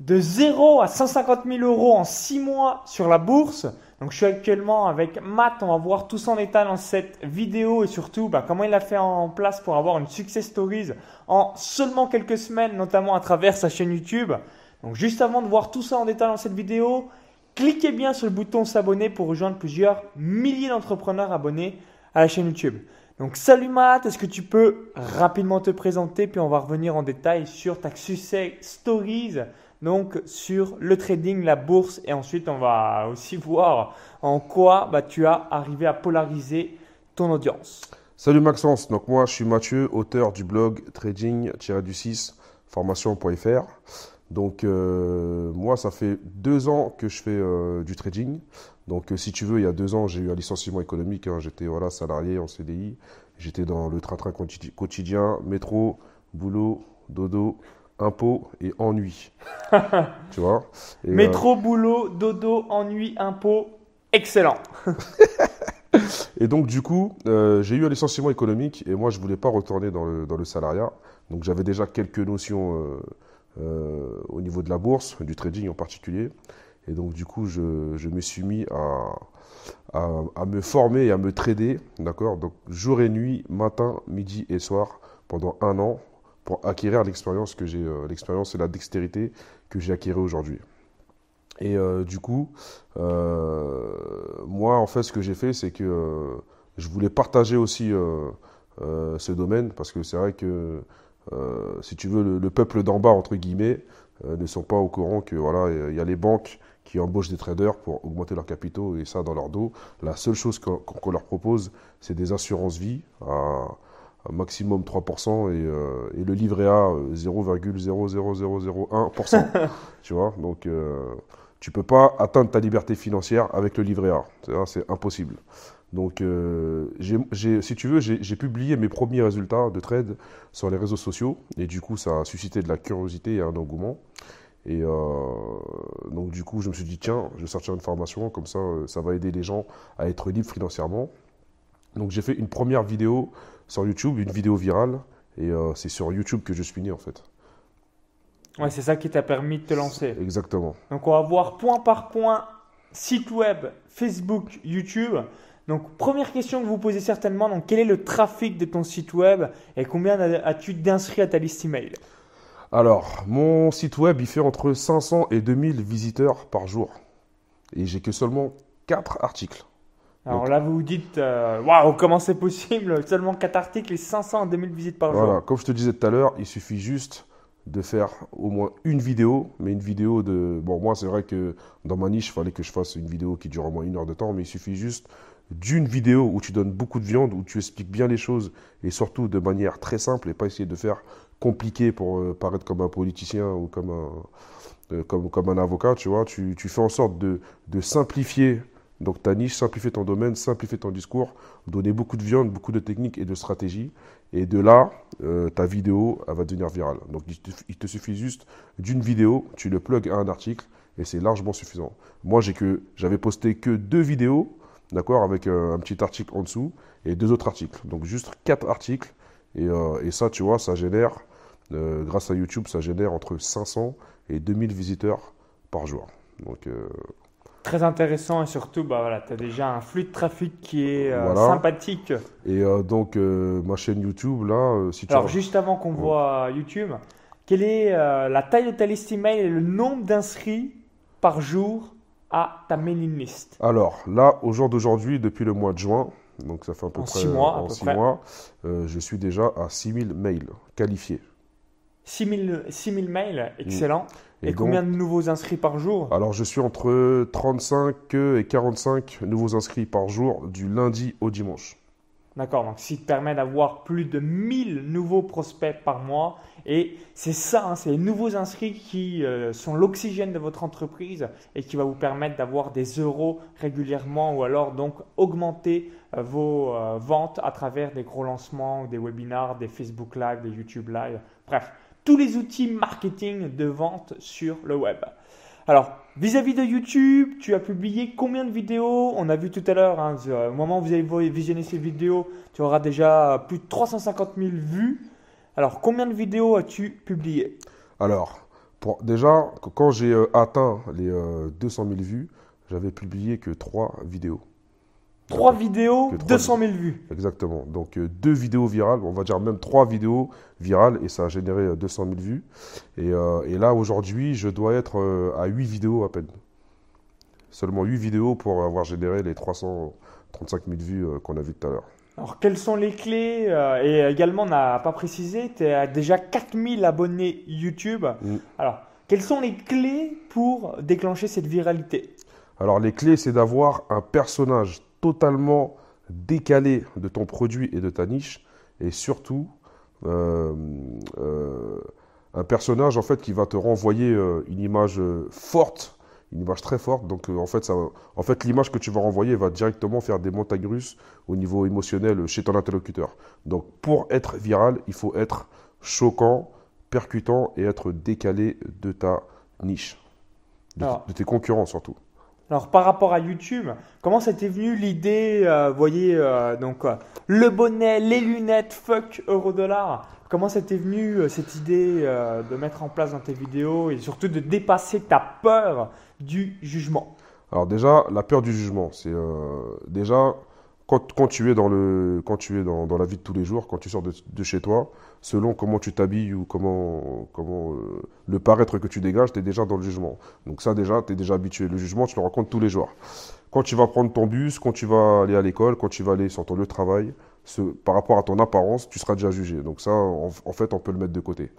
de 0 à 150 000 euros en 6 mois sur la bourse. Donc je suis actuellement avec Matt, on va voir tout ça en détail dans cette vidéo et surtout bah, comment il a fait en place pour avoir une success stories en seulement quelques semaines, notamment à travers sa chaîne YouTube. Donc juste avant de voir tout ça en détail dans cette vidéo, cliquez bien sur le bouton s'abonner pour rejoindre plusieurs milliers d'entrepreneurs abonnés à la chaîne YouTube. Donc salut Matt, est-ce que tu peux rapidement te présenter? Puis on va revenir en détail sur ta success stories donc sur le trading, la bourse et ensuite on va aussi voir en quoi bah, tu as arrivé à polariser ton audience. Salut Maxence, donc moi je suis Mathieu, auteur du blog trading-du6 formation.fr. Donc euh, moi ça fait deux ans que je fais euh, du trading. Donc euh, si tu veux, il y a deux ans j'ai eu un licenciement économique, hein. j'étais voilà, salarié en CDI, j'étais dans le train-train quotidien, métro, boulot, dodo, impôt et ennui. tu vois? Métro, boulot, dodo, ennui, impôt, excellent. et donc du coup, euh, j'ai eu un licenciement économique et moi je voulais pas retourner dans le, dans le salariat. Donc j'avais déjà quelques notions euh, euh, au niveau de la bourse, du trading en particulier. Et donc du coup, je, je me suis mis à, à, à, me former et à me trader, d'accord? Donc jour et nuit, matin, midi et soir, pendant un an, pour acquérir l'expérience que j'ai, euh, l'expérience et la dextérité que j'ai acquérie aujourd'hui. Et euh, du coup, euh, moi, en fait, ce que j'ai fait, c'est que je voulais partager aussi ce domaine, parce que c'est vrai que, si tu veux, le, peuple d'en bas, entre guillemets, ne sont pas au courant que voilà, il y a les banques qui embauchent des traders pour augmenter leurs capitaux et ça dans leur dos. La seule chose qu'on leur propose, c'est des assurances vie maximum 3% et, euh, et, le livret A 0,00001%. Euh, tu vois, donc euh, tu peux pas atteindre ta liberté financière avec le livret A. C'est impossible. Donc, euh, si tu veux, j'ai publié mes premiers résultats de trade sur les réseaux sociaux et du coup, ça a suscité de la curiosité et un engouement. Et donc, du coup, je me suis dit, tiens, je vais sortir une formation, comme ça, ça va aider les gens à être libres financièrement. Donc, j'ai fait une première vidéo sur YouTube, une vidéo virale. Et euh, c'est sur YouTube que je suis né en fait. Ouais, c'est ça qui t'a permis de te lancer. Exactement. Donc on va voir point par point site web, Facebook, YouTube. Donc première question que vous posez certainement, donc quel est le trafic de ton site web et combien as-tu d'inscrits à ta liste email? Alors, mon site web, il fait entre 500 et 2000 visiteurs par jour. Et j'ai que seulement 4 articles. Alors là, vous vous dites, euh, waouh, comment c'est possible? Seulement 4 articles et 500 à 2000 visites par jour. Voilà, comme je te disais tout à l'heure, il suffit juste de faire au moins une vidéo, mais une vidéo de... Bon, moi, c'est vrai que dans ma niche, il fallait que je fasse une vidéo qui dure au moins une heure de temps, mais il suffit juste d'une vidéo où tu donnes beaucoup de viande, où tu expliques bien les choses, et surtout de manière très simple, et pas essayer de faire compliqué pour euh, paraître comme un politicien ou comme un, euh, comme, comme un avocat, tu vois. Tu, tu fais en sorte de, de simplifier donc ta niche, simplifier ton domaine, simplifier ton discours, donner beaucoup de viande, beaucoup de techniques et de stratégies. Et de là, euh, ta vidéo, elle va devenir virale. Donc il te, suffit juste d'une vidéo, tu le plugs à un article et c'est largement suffisant. Moi, j'ai que j'avais posté que deux vidéos, d'accord, avec euh, un petit article en dessous et deux autres articles. Donc juste quatre articles. Et, euh, ça, tu vois, ça génère, grâce à YouTube, ça génère entre 500 et 2000 visiteurs par jour. Donc Très intéressant et surtout, bah, voilà, tu as déjà un flux de trafic qui est euh, sympathique. Et euh, donc, euh, ma chaîne YouTube, là, si tu Alors, juste avant qu'on voit YouTube, quelle est la taille de ta liste email et le nombre d'inscrits par jour à ta mailing list? Alors, là, au jour d'aujourd'hui, depuis le mois de juin, donc ça fait à peu près six mois, en six mois je suis déjà à 6000 mails qualifiés. 6000 mails, excellent. Et, combien de nouveaux inscrits par jour? Alors, je suis entre 35 et 45 nouveaux inscrits par jour du lundi au dimanche. D'accord, donc ce qui te permet d'avoir plus de 1000 nouveaux prospects par mois. Et c'est ça, hein, c'est les nouveaux inscrits qui euh, sont l'oxygène de votre entreprise et qui va vous permettre d'avoir des euros régulièrement ou alors donc augmenter euh, vos euh, ventes à travers des gros lancements, des webinars, des Facebook Live, des YouTube Live. Bref, tous les outils marketing de vente sur le web. Alors, vis-à-vis de YouTube, tu as publié combien de vidéos? On a vu tout à l'heure, hein, au moment où vous avez visionné ces vidéos, tu auras déjà plus de 350 000 vues. Alors, combien de vidéos as-tu publié Alors, Pour, déjà, qu- quand j'ai euh, atteint les euh, 200 000 vues, j'avais publié que trois vidéos. Trois vidéos, Que trois 200 000 vues. Exactement. Donc euh, deux vidéos virales, on va dire même trois vidéos virales, et ça a généré euh, 200 000 vues. Et, euh, et là, aujourd'hui, je dois être euh, à 8 vidéos à peine. Seulement 8 vidéos pour avoir généré les 335 000 vues euh, qu'on a vues tout à l'heure. Alors, quelles sont les clés euh, Et également, on n'a pas précisé, tu as déjà 4000 abonnés YouTube. Mm. Alors, quelles sont les clés pour déclencher cette viralité? Alors les clés, c'est d'avoir un personnage totalement décalé de ton produit et de ta niche, et surtout euh, euh, un personnage en fait qui va te renvoyer euh, une image forte, une image très forte. Donc en fait, ça, en fait l'image que tu vas renvoyer va directement faire des montagnes russes au niveau émotionnel chez ton interlocuteur. Donc pour être viral, il faut être choquant, percutant et être décalé de ta niche, de tes concurrents surtout. Alors, par rapport à YouTube, comment ça t'est venu l'idée, euh, voyez, euh, donc, euh, le bonnet, les lunettes, fuck euro-dollar. Comment ça t'est venu euh, cette idée de mettre en place dans tes vidéos et surtout de dépasser ta peur du jugement? Alors déjà, la peur du jugement, c'est déjà quand, tu es dans le quand tu es dans, la vie de tous les jours, quand tu sors de, chez toi, selon comment tu t'habilles ou comment comment euh, le paraître que tu dégages, tu es déjà dans le jugement. Donc ça déjà, tu es déjà habitué. Le jugement, tu le rencontres tous les jours. Quand tu vas prendre ton bus, quand tu vas aller à l'école, quand tu vas aller sur ton lieu de travail, ce- par rapport à ton apparence, tu seras déjà jugé. Donc ça, en fait, on peut le mettre de côté.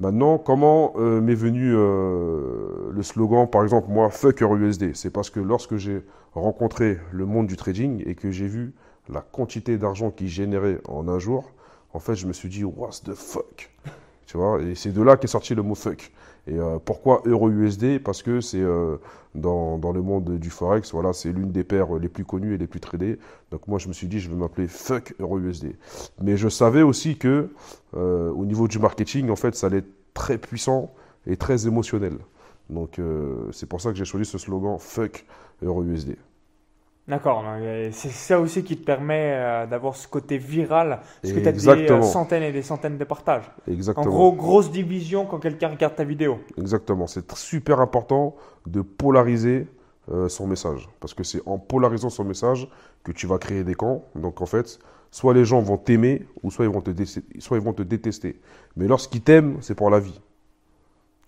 Maintenant, comment euh, m'est venu euh, le slogan, par exemple, moi, fuck USD C'est parce que lorsque j'ai rencontré le monde du trading et que j'ai vu la quantité d'argent qu'il générait en un jour, en fait, je me suis dit, what the fuck? Tu vois, et c'est de là qu'est sorti le mot fuck. Et euh, pourquoi euro-USD Parce que c'est euh, dans, dans le monde du forex, voilà, c'est l'une des paires les plus connues et les plus tradées. Donc moi, je me suis dit, je vais m'appeler fuck euro-USD. Mais je savais aussi que euh, au niveau du marketing, en fait, ça allait être très puissant et très émotionnel. Donc c'est pour ça que j'ai choisi ce slogan fuck euro-USD. D'accord, c'est ça aussi qui te permet euh, d'avoir ce côté viral, parce que tu as des centaines et des centaines de partages. En Exactement. gros, grosse division quand quelqu'un regarde ta vidéo. Exactement. C'est super important de polariser euh, son message. Parce que c'est en polarisant son message que tu vas créer des camps. Donc en fait, soit les gens vont t'aimer, ou soit ils vont te, soit ils vont te détester. Mais lorsqu'ils t'aiment, c'est pour la vie.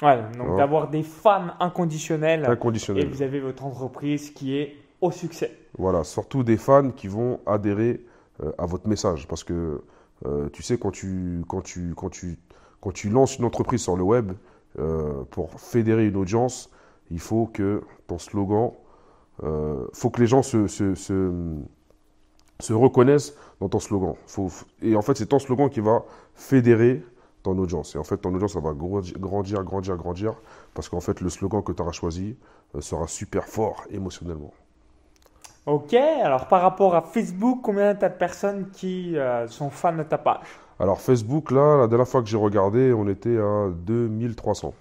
Ouais, donc Ouais. d'avoir des fans inconditionnels et Inconditionnel. vous avez votre entreprise qui est au succès. Voilà, surtout des fans qui vont adhérer euh, à votre message. Parce que euh, tu sais, quand tu, quand, tu, quand, tu, quand tu lances une entreprise sur le web, euh, pour fédérer une audience, il faut que ton slogan, faut que les gens se, se, se, se reconnaissent dans ton slogan. Faut, et en fait, c'est ton slogan qui va fédérer ton audience. Et en fait, ton audience, ça va grandir, grandir, grandir, parce qu'en fait, le slogan que tu auras choisi sera super fort émotionnellement. Ok, alors par rapport à Facebook, combien t'as de personnes qui euh, sont fans de ta page? Alors Facebook, là, la dernière fois que j'ai regardé, on était à 2300.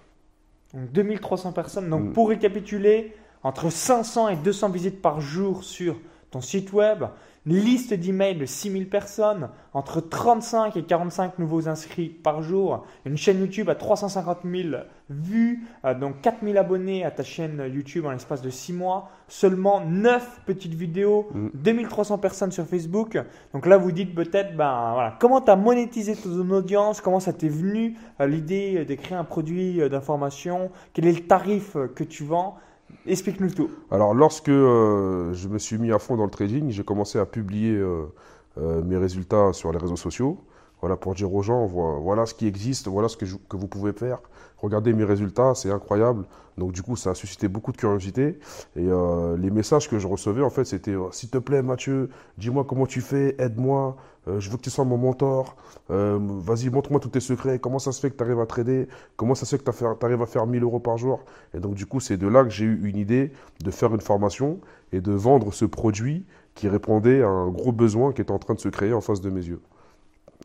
Donc 2300 personnes. Donc Mm. pour récapituler, entre 500 et 200 visites par jour sur ton site web, liste d'emails de 6000 personnes, entre 35 et 45 nouveaux inscrits par jour, une chaîne YouTube à 350 000 vues, euh, donc 4000 abonnés à ta chaîne YouTube en l'espace de 6 mois, seulement 9 petites vidéos, Mm. 2300 personnes sur Facebook. Donc là, vous dites peut-être, ben voilà, comment tu as monétisé ton audience, comment ça t'est venu euh, l'idée de créer un produit euh, d'information, quel est le tarif euh, que tu vends? Explique-nous tout. Alors lorsque euh, je me suis mis à fond dans le trading, j'ai commencé à publier euh, euh, mes résultats sur les réseaux sociaux. Voilà, pour dire aux gens, vo- voilà ce qui existe, voilà ce que, vous pouvez faire. Regardez mes résultats, c'est incroyable. Donc du coup, ça a suscité beaucoup de curiosité. Et euh, les messages que je recevais, en fait, c'était euh, s'il te plaît, Mathieu, dis-moi comment tu fais, aide-moi, euh, je veux que tu sois mon mentor. Vas-y, montre-moi tous tes secrets. Comment ça se fait que tu arrives à trader Comment ça se fait que tu arrives à faire 1000 euros par jour Et donc du coup, c'est de là que j'ai eu une idée de faire une formation et de vendre ce produit qui répondait à un gros besoin qui était en train de se créer en face de mes yeux.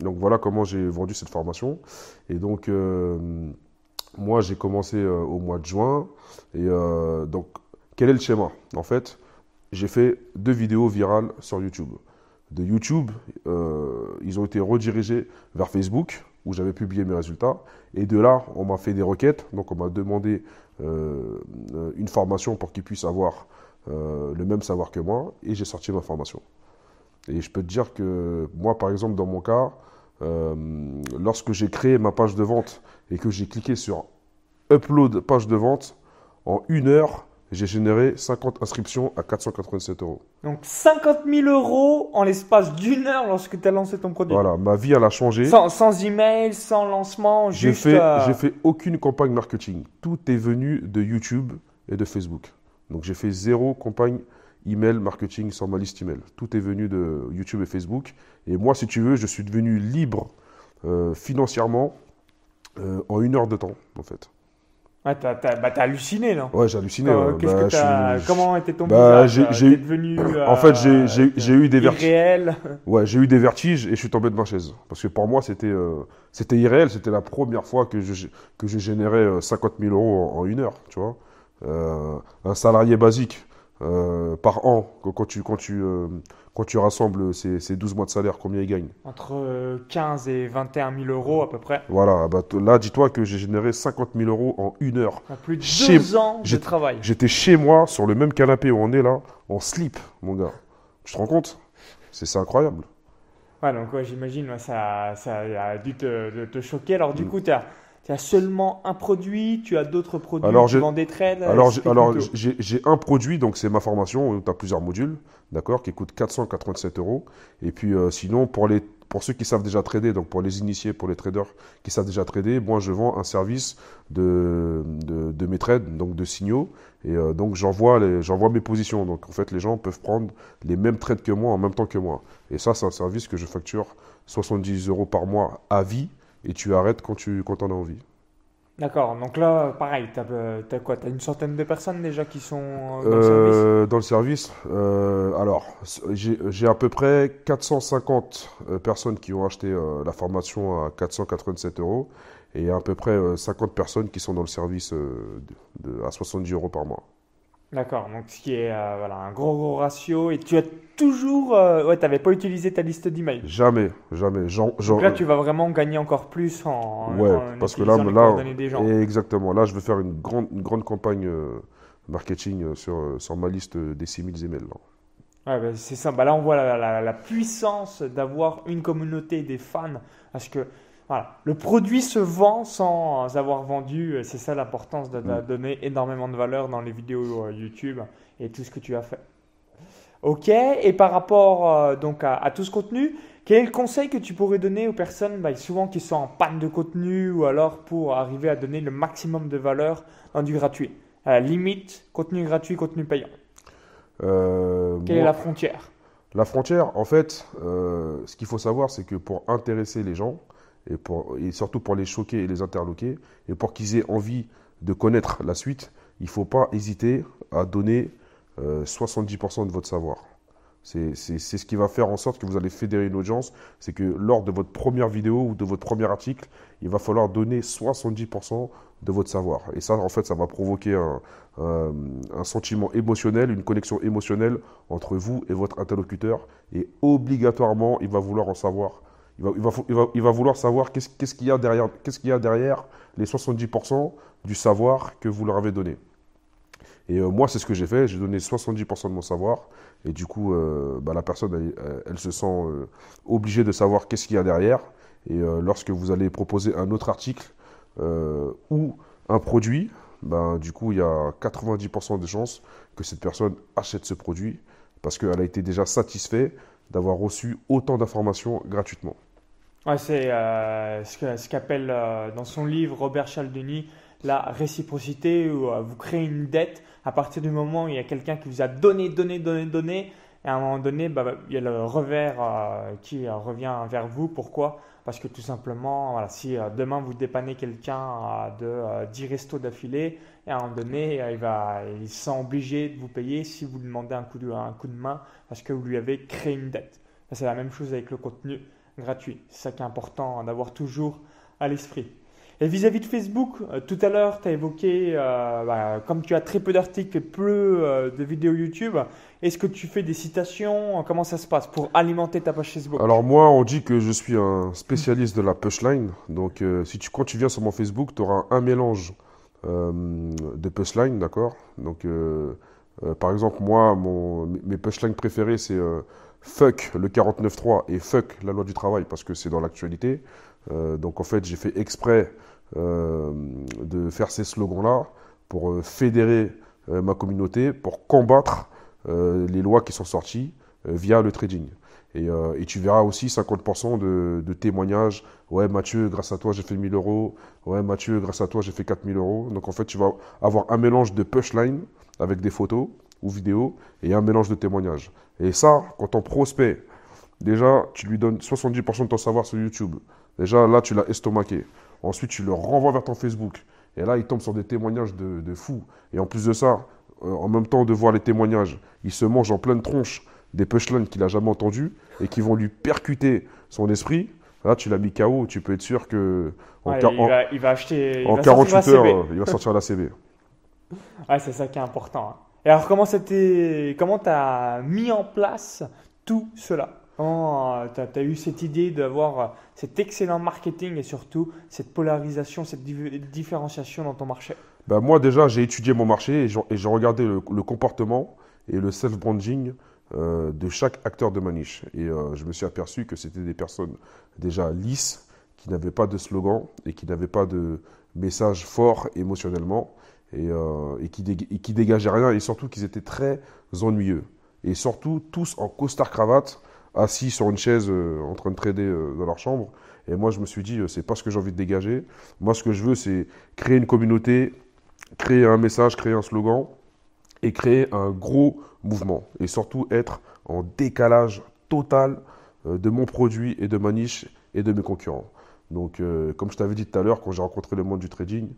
Donc voilà comment j'ai vendu cette formation. Et donc euh, moi j'ai commencé euh, au mois de juin. Et euh, donc quel est le schéma? En fait, j'ai fait deux vidéos virales sur YouTube. De YouTube, ils ont été redirigés vers Facebook. où j'avais publié mes résultats. Et de là, on m'a fait des requêtes. Donc, on m'a demandé une formation pour qu'ils puissent avoir le même savoir que moi. Et j'ai sorti ma formation. Et je peux te dire que moi, par exemple, dans mon cas, euh, lorsque j'ai créé ma page de vente et que j'ai cliqué sur Upload page de vente, en une heure, j'ai généré 50 inscriptions à 487 euros. Donc 50 000 euros en l'espace d'une heure lorsque tu as lancé ton produit. Voilà, ma vie, elle a changé. Sans, sans email, sans lancement, J'ai juste. fait, euh, j'ai fait aucune campagne marketing. Tout est venu de YouTube et de Facebook. Donc j'ai fait zéro campagne email marketing sur ma liste email. Tout est venu de YouTube et Facebook. Et moi, si tu veux, je suis devenu libre euh, financièrement euh, en une heure de temps, en fait. Ouais, t'as, bah, t'as halluciné là. Ouais, j'ai halluciné. Euh, ouais. Bah, que je Comment était ton Bah, j'ai- euh, devenu. En fait, j'ai- eu des vertiges. Irréel. Ouais, j'ai eu des vertiges et je suis tombé de ma chaise. Parce que pour moi, c'était euh, c'était irréel. C'était la première fois que je, que je générais euh, 50 000 euros en, en une heure, tu vois. Euh, un salarié basique euh, par an, quand, tu, quand, tu, euh, quand tu rassembles ces, ces 12 mois de salaire, combien il gagne Entre euh, 15 et 21 000 euros à peu près. Voilà, bah, là, dis-toi que j'ai généré 50 000 euros en une heure. Plus de Chez- deux ans de travail. J'étais chez moi, sur le même canapé où on est là, en slip, mon gars. Tu te rends compte? C'est incroyable. Ouais, donc ouais, j'imagine, ça, ça a dû te, de- te choquer. Alors, du Mm. coup, tu as, seulement un produit, tu as d'autres produits, Alors, tu j'ai- vends des trades. Alors, j'ai- explique-nous alors j'ai un produit, donc c'est ma formation, où tu as plusieurs modules, d'accord, qui coûte 487 euros. Et puis euh, sinon, pour, les, pour ceux qui savent déjà trader, donc pour les initiés, pour les traders qui savent déjà trader, moi je vends un service de, de, de mes trades, donc de signaux. Et euh, donc j'envoie mes positions. Donc en fait, les gens peuvent prendre les mêmes trades que moi en même temps que moi. Et ça, c'est un service que je facture 70 euros par mois à vie. Et tu arrêtes quand tu quand en as envie. D'accord, donc là, pareil, tu as, quoi Tu as une centaine de personnes déjà qui sont euh, dans le service Euh, dans le service, euh, alors j'ai à peu près 450 euh, personnes qui ont acheté euh, la formation à 487 euros et à peu près euh, 50 personnes qui sont dans le service euh, de- de- à 70 euros par mois. D'accord, donc ce qui est euh, voilà, un gros gros ratio. Et tu as toujours. euh, ouais, tu n'avais pas utilisé ta liste d'emails. Jamais, jamais. Donc là, tu vas vraiment gagner encore plus en, Ouais, en parce que là, là, coordonnées des gens. exactement. Là, je vais faire une grande, une grande campagne euh, marketing sur, sur ma liste des 6000 emails. là. Ouais, bah, c'est ça. Bah, là, on voit la, la- la puissance d'avoir une communauté des fans. Parce que voilà, le produit se vend sans avoir vendu. C'est ça l'importance de, de Mm. donner énormément de valeur dans les vidéos euh, YouTube et tout ce que tu as fait. Ok, et par rapport euh, donc à, à tout ce contenu, quel est le conseil que tu pourrais donner aux personnes bah, souvent qui sont en panne de contenu ou alors pour arriver à donner le maximum de valeur dans du gratuit? À la limite, contenu gratuit, contenu payant. Euh, Quelle est la frontière? La frontière, en fait, euh, ce qu'il faut savoir, c'est que pour intéresser les gens, et, surtout pour les choquer et les interloquer, et pour qu'ils aient envie de connaître la suite, il ne faut pas hésiter à donner euh, 70% de votre savoir. C'est ce qui va faire en sorte que vous allez fédérer une audience. C'est que lors de votre première vidéo ou de votre premier article, il va falloir donner 70% de votre savoir. Et ça, en fait, ça va provoquer un sentiment émotionnel, une connexion émotionnelle entre vous et votre interlocuteur. Et obligatoirement, il va vouloir en savoir. Il va, il va, il va- vouloir savoir qu'est-ce qu'il y, a derrière- qu'est-ce qu'il y a derrière les 70% du savoir que vous leur avez donné. Et euh, moi, c'est ce que j'ai fait. J'ai donné 70% de mon savoir. Et du coup, euh, bah, la personne, elle, se sent euh, obligée de savoir qu'est-ce qu'il y a derrière. Et lorsque vous allez proposer un autre article ou un produit, ben, du coup, il y a 90% de chances que cette personne achète ce produit parce qu'elle a été déjà satisfaite d'avoir reçu autant d'informations gratuitement. Ouais, c'est euh, ce qu'appelle euh, dans son livre Robert Cialdini la réciprocité où euh, vous créez une dette à partir du moment où il y a quelqu'un qui vous a donné, donné, donné, donné. Et à un moment donné, bah, bah, il y a le revers qui revient vers vous. Pourquoi? Parce que tout simplement, voilà, si demain vous dépannez quelqu'un de euh, 10 restos d'affilée, à un moment donné, il, va, il se sent obligé de vous payer si vous lui demandez un coup de, un coup de main parce que vous lui avez créé une dette. C'est la même chose avec le contenu gratuit. C'est ça qui est important d'avoir toujours à l'esprit. Et vis-à-vis de Facebook, euh, tout à l'heure, tu as évoqué, euh, bah, comme tu as très peu d'articles et peu euh, de vidéos YouTube, est-ce que tu fais des citations? Comment ça se passe pour alimenter ta page Facebook? Alors moi, on dit que je suis un spécialiste de la punchline. Donc si tu, quand tu viens sur mon Facebook, tu auras un mélange de punchline, d'accord? Donc par exemple, moi, mon, mes punchlines préférées, c'est fuck le 49.3 et fuck la loi du travail parce que c'est dans l'actualité. Euh, donc en fait, j'ai fait exprès euh, de faire ces slogans-là pour euh, fédérer ma communauté, pour combattre les lois qui sont sorties via le trading. Et, tu verras aussi 50% de, témoignages. Ouais, Mathieu, grâce à toi, j'ai fait 1000 euros. Ouais, Mathieu, grâce à toi, j'ai fait 4000 euros. Donc en fait, tu vas avoir un mélange de pushline avec des photos ou vidéos et un mélange de témoignages. Et ça, quand ton prospect, déjà, tu lui donnes 70% de ton savoir sur YouTube. Déjà, là, tu l'as estomaqué. Ensuite, tu le renvoies vers ton Facebook. Et là, il tombe sur des témoignages de, de fous. Et en plus de ça, euh, en même temps de voir les témoignages, il se mange en pleine tronche des punchlines qu'il n'a jamais entendues et qui vont lui percuter son esprit. Là, tu l'as mis KO, tu peux être sûr que en, il, va, acheter, en 48 heures, il va sortir la CB. Ouais, c'est ça qui est important. Hein. Alors, comment tu as mis en place tout cela? Comment tu as, eu cette idée d'avoir euh, cet excellent marketing et surtout cette polarisation, cette différenciation dans ton marché? Ben Moi, déjà, j'ai étudié mon marché et j'ai regardé le, comportement et le self-branding euh, de chaque acteur de Maniche. Et euh, je me suis aperçu que c'était des personnes déjà lisses, qui n'avaient pas de slogan et qui n'avaient pas de message fort émotionnellement et, qui, et qui dégageaient rien et surtout qu'ils étaient très ennuyeux. Et surtout, tous en costard cravate assis sur une chaise euh, en train de trader euh, dans leur chambre. Et moi, je me suis dit, euh, c'est pas ce que j'ai envie de dégager. Moi, ce que je veux, c'est créer une communauté, créer un message, créer un slogan et créer un gros mouvement. Et surtout être en décalage total de mon produit et de ma niche et de mes concurrents. Donc, comme je t'avais dit tout à l'heure, quand j'ai rencontré le monde du trading,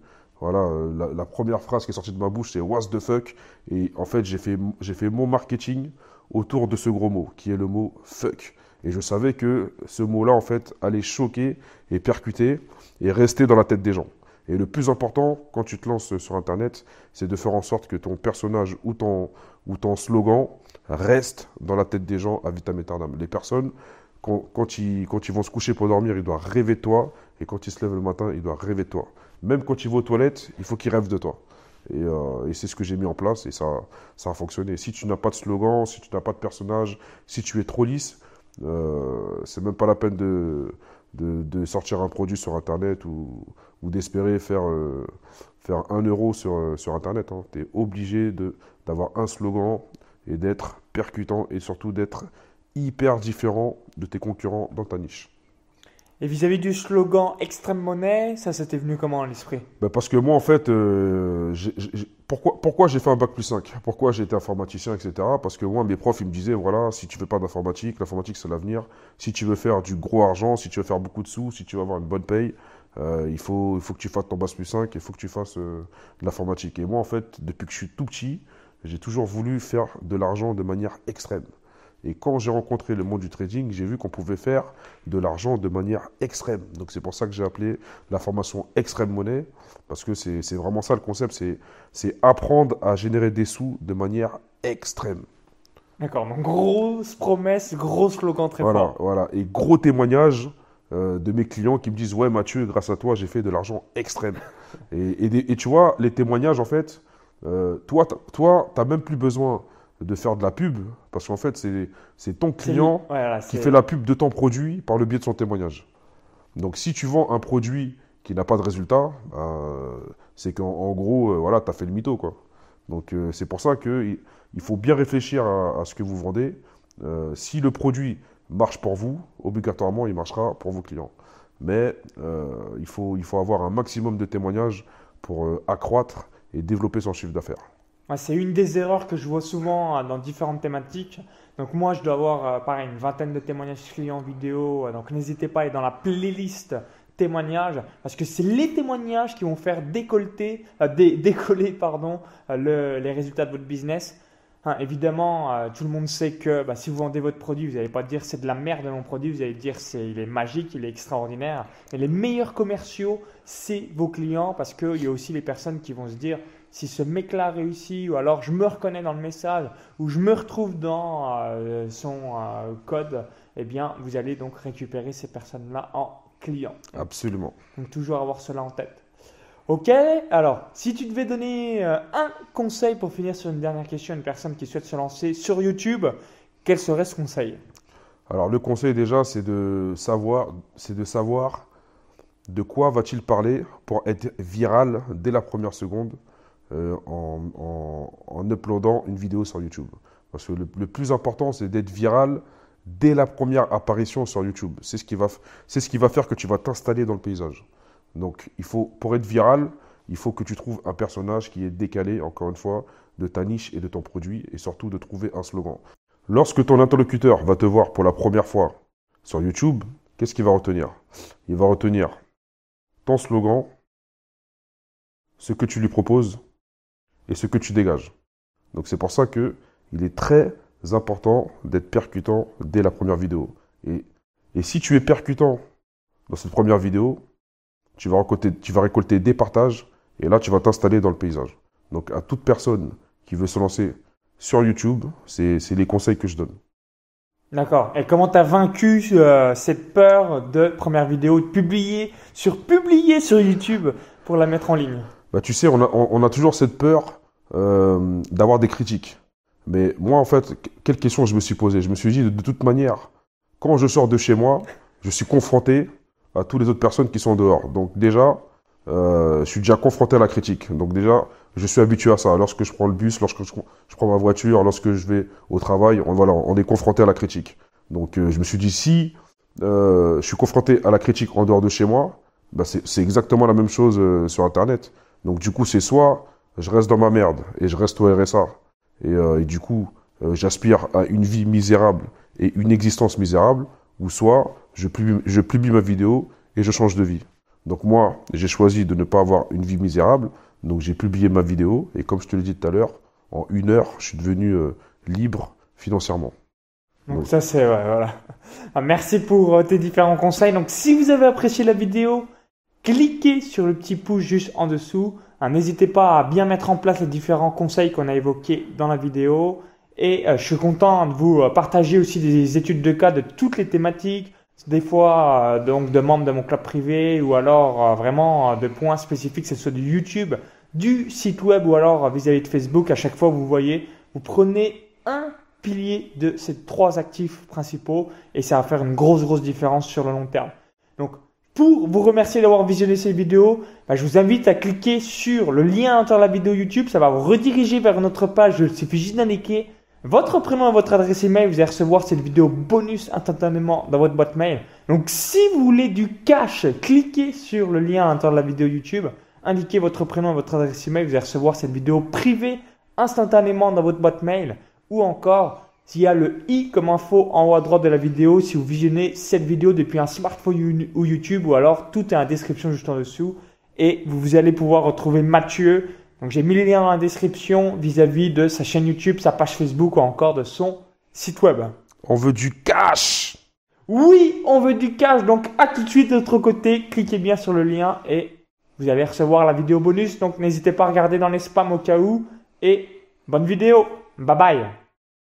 voilà, la, la, première phrase qui est sortie de ma bouche, c'est What's the fuck? Et en fait, j'ai fait, mon marketing autour de ce gros mot, qui est le mot fuck. Et je savais que ce mot-là, en fait, allait choquer et percuter et rester dans la tête des gens. Et le plus important, quand tu te lances sur Internet, c'est de faire en sorte que ton personnage ou ton, ou ton slogan reste dans la tête des gens à vitam aeternam. Les personnes, quand, ils, vont se coucher pour dormir, ils doivent rêver de toi. Et quand ils se lèvent le matin, ils doivent rêver de toi. Même quand ils vont aux toilettes, il faut qu'ils rêvent de toi. Euh, et, c'est ce que j'ai mis en place et ça, a fonctionné. Si tu n'as pas de slogan, si tu n'as pas de personnage, si tu es trop lisse, euh, c'est même pas la peine de, sortir un produit sur Internet ou, d'espérer faire, euh, faire un euro sur, euh, sur Internet. Hein. Tu es obligé d'avoir un slogan et d'être percutant et surtout d'être hyper différent de tes concurrents dans ta niche. Et vis-à-vis du slogan extrême monnaie, ça c'était venu comment à l'esprit? Ben Parce que moi en fait, euh, pourquoi, pourquoi j'ai fait un bac plus 5 Pourquoi j'ai été informaticien, etc. Parce que moi mes profs ils me disaient, voilà, si tu veux pas d'informatique, l'informatique c'est l'avenir. Si tu veux faire du gros argent, si tu veux faire beaucoup de sous, si tu veux avoir une bonne paye, euh, il, faut, il faut que tu fasses ton bac plus 5, il faut que tu fasses euh, de l'informatique. Et moi en fait, depuis que je suis tout petit, j'ai toujours voulu faire de l'argent de manière extrême. Et quand j'ai rencontré le monde du trading, j'ai vu qu'on pouvait faire de l'argent de manière extrême. Donc c'est pour ça que j'ai appelé la formation extrême monnaie, parce que c'est vraiment ça le concept, c'est apprendre à générer des sous de manière extrême. D'accord, donc grosse promesse, gros slogan très voilà, fort. Voilà, et gros témoignage euh, de mes clients qui me disent Ouais, Mathieu, grâce à toi, j'ai fait de l'argent extrême. et, et, tu vois, les témoignages, en fait, euh, toi, tu n'as même plus besoin de faire de la pub, parce qu'en fait, c'est ton client qui fait la pub de ton produit par le biais de son témoignage. Donc, si tu vends un produit qui n'a pas de résultat, euh, c'est qu'en gros, euh, voilà, tu as fait le mytho. Quoi. Donc, euh, c'est pour ça qu'il il faut bien réfléchir à, ce que vous vendez. si le produit marche pour vous, obligatoirement, il marchera pour vos clients. Mais il, faut, il faut avoir un maximum de témoignages pour accroître et développer son chiffre d'affaires. C'est une des erreurs que je vois souvent euh, dans différentes thématiques. Donc moi, je dois avoir euh, pareil une vingtaine de témoignages clients vidéo. Euh, donc n'hésitez pas à aller dans la playlist témoignages parce que c'est les témoignages qui vont faire décoller pardon, les résultats de votre business. Hein, évidemment, tout le monde sait que bah, si vous vendez votre produit, vous n'allez pas dire c'est de la merde mon produit, vous allez dire c'est il est magique, il est extraordinaire. Et les meilleurs commerciaux, c'est vos clients parce qu'il y a aussi les personnes qui vont se dire si ce mec-là réussit, ou alors je me reconnais dans le message, ou je me retrouve dans euh, son euh, code, eh bien, vous allez donc récupérer ces personnes-là en clients. Absolument. Donc toujours avoir cela en tête. Ok, alors si tu devais donner euh, un conseil pour finir sur une dernière question à une personne qui souhaite se lancer sur YouTube, quel serait ce conseil? Alors le conseil déjà, c'est de savoir, c'est de savoir de quoi va-t-il parler pour être viral dès la première seconde euh, en, en, uploadant une vidéo sur YouTube. Parce que le, le plus important, c'est d'être viral dès la première apparition sur YouTube. C'est ce qui va, ce qui va faire que tu vas t'installer dans le paysage. Donc, il faut, pour être viral, il faut que tu trouves un personnage qui est décalé, encore une fois, de ta niche et de ton produit, et surtout de trouver un slogan. Lorsque ton interlocuteur va te voir pour la première fois sur YouTube, qu'est-ce qu'il va retenir? Il va retenir ton slogan, ce que tu lui proposes et ce que tu dégages. Donc c'est pour ça que il est très important d'être percutant dès la première vidéo. Et, et si tu es percutant dans cette première vidéo, tu vas, récolter, tu vas récolter des partages et là, tu vas t'installer dans le paysage. Donc, à toute personne qui veut se lancer sur YouTube, c'est les conseils que je donne. D'accord. Et comment tu as vaincu euh, cette peur de première vidéo, de publier sur, publier sur YouTube pour la mettre en ligne? Bah, Tu sais, on a, on, a toujours cette peur euh, d'avoir des critiques. Mais moi, en fait, quelle question je me suis posée Je me suis dit, de, toute manière, quand je sors de chez moi, je suis confronté à toutes les autres personnes qui sont dehors. Donc déjà, euh, je suis déjà confronté à la critique. Donc déjà, je suis habitué à ça. Lorsque je prends le bus, lorsque je, prends ma voiture, lorsque je vais au travail, on, voilà, on est confronté à la critique. Donc euh, je me suis dit, si je suis confronté à la critique en dehors de chez moi, bah c'est exactement la même chose sur Internet. Donc du coup, c'est soit je reste dans ma merde et je reste au RSA, et, euh, et du coup, j'aspire à une vie misérable et une existence misérable, ou soit je publie, je publie ma vidéo et je change de vie. Donc moi, j'ai choisi de ne pas avoir une vie misérable, donc j'ai publié ma vidéo, et comme je te l'ai dit tout à l'heure, en une heure, je suis devenu euh, libre financièrement. Donc, ça c'est ouais, voilà. Ah, merci pour euh, tes différents conseils. Donc si vous avez apprécié la vidéo, cliquez sur le petit pouce juste en dessous. Ah, n'hésitez pas à bien mettre en place les différents conseils qu'on a évoqués dans la vidéo. Et euh, je suis content de vous partager aussi des études de cas de toutes les thématiques, des fois euh, donc de membres de mon club privé ou alors euh, vraiment euh, de points spécifiques, que ce soit du YouTube, du site web ou alors vis-à-vis de Facebook. À chaque fois, vous voyez, vous prenez un pilier de ces trois actifs principaux et ça va faire une grosse, grosse différence sur le long terme. Donc, pour vous remercier d'avoir visionné cette vidéo, bah, je vous invite à cliquer sur le lien entre la vidéo YouTube. Ça va vous rediriger vers notre page. Il suffit juste d'indiquer votre prénom et votre adresse email, vous allez recevoir cette vidéo bonus instantanément dans votre boîte mail. Donc si vous voulez du cash, cliquez sur le lien à l'intérieur de la vidéo YouTube, indiquez votre prénom et votre adresse email, vous allez recevoir cette vidéo privée instantanément dans votre boîte mail. Ou encore, s'il y a le i comme info en haut à droite de la vidéo, si vous visionnez cette vidéo depuis un smartphone ou YouTube, ou alors tout est en description juste en dessous. Et vous allez pouvoir retrouver Mathieu donc j'ai mis les liens dans la description vis-à-vis de sa chaîne YouTube, sa page Facebook ou encore de son site web. On veut du cash Oui, on veut du cash. Donc à tout de suite de l'autre côté, cliquez bien sur le lien et vous allez recevoir la vidéo bonus. Donc n'hésitez pas à regarder dans les spams au cas où. Et bonne vidéo. Bye bye.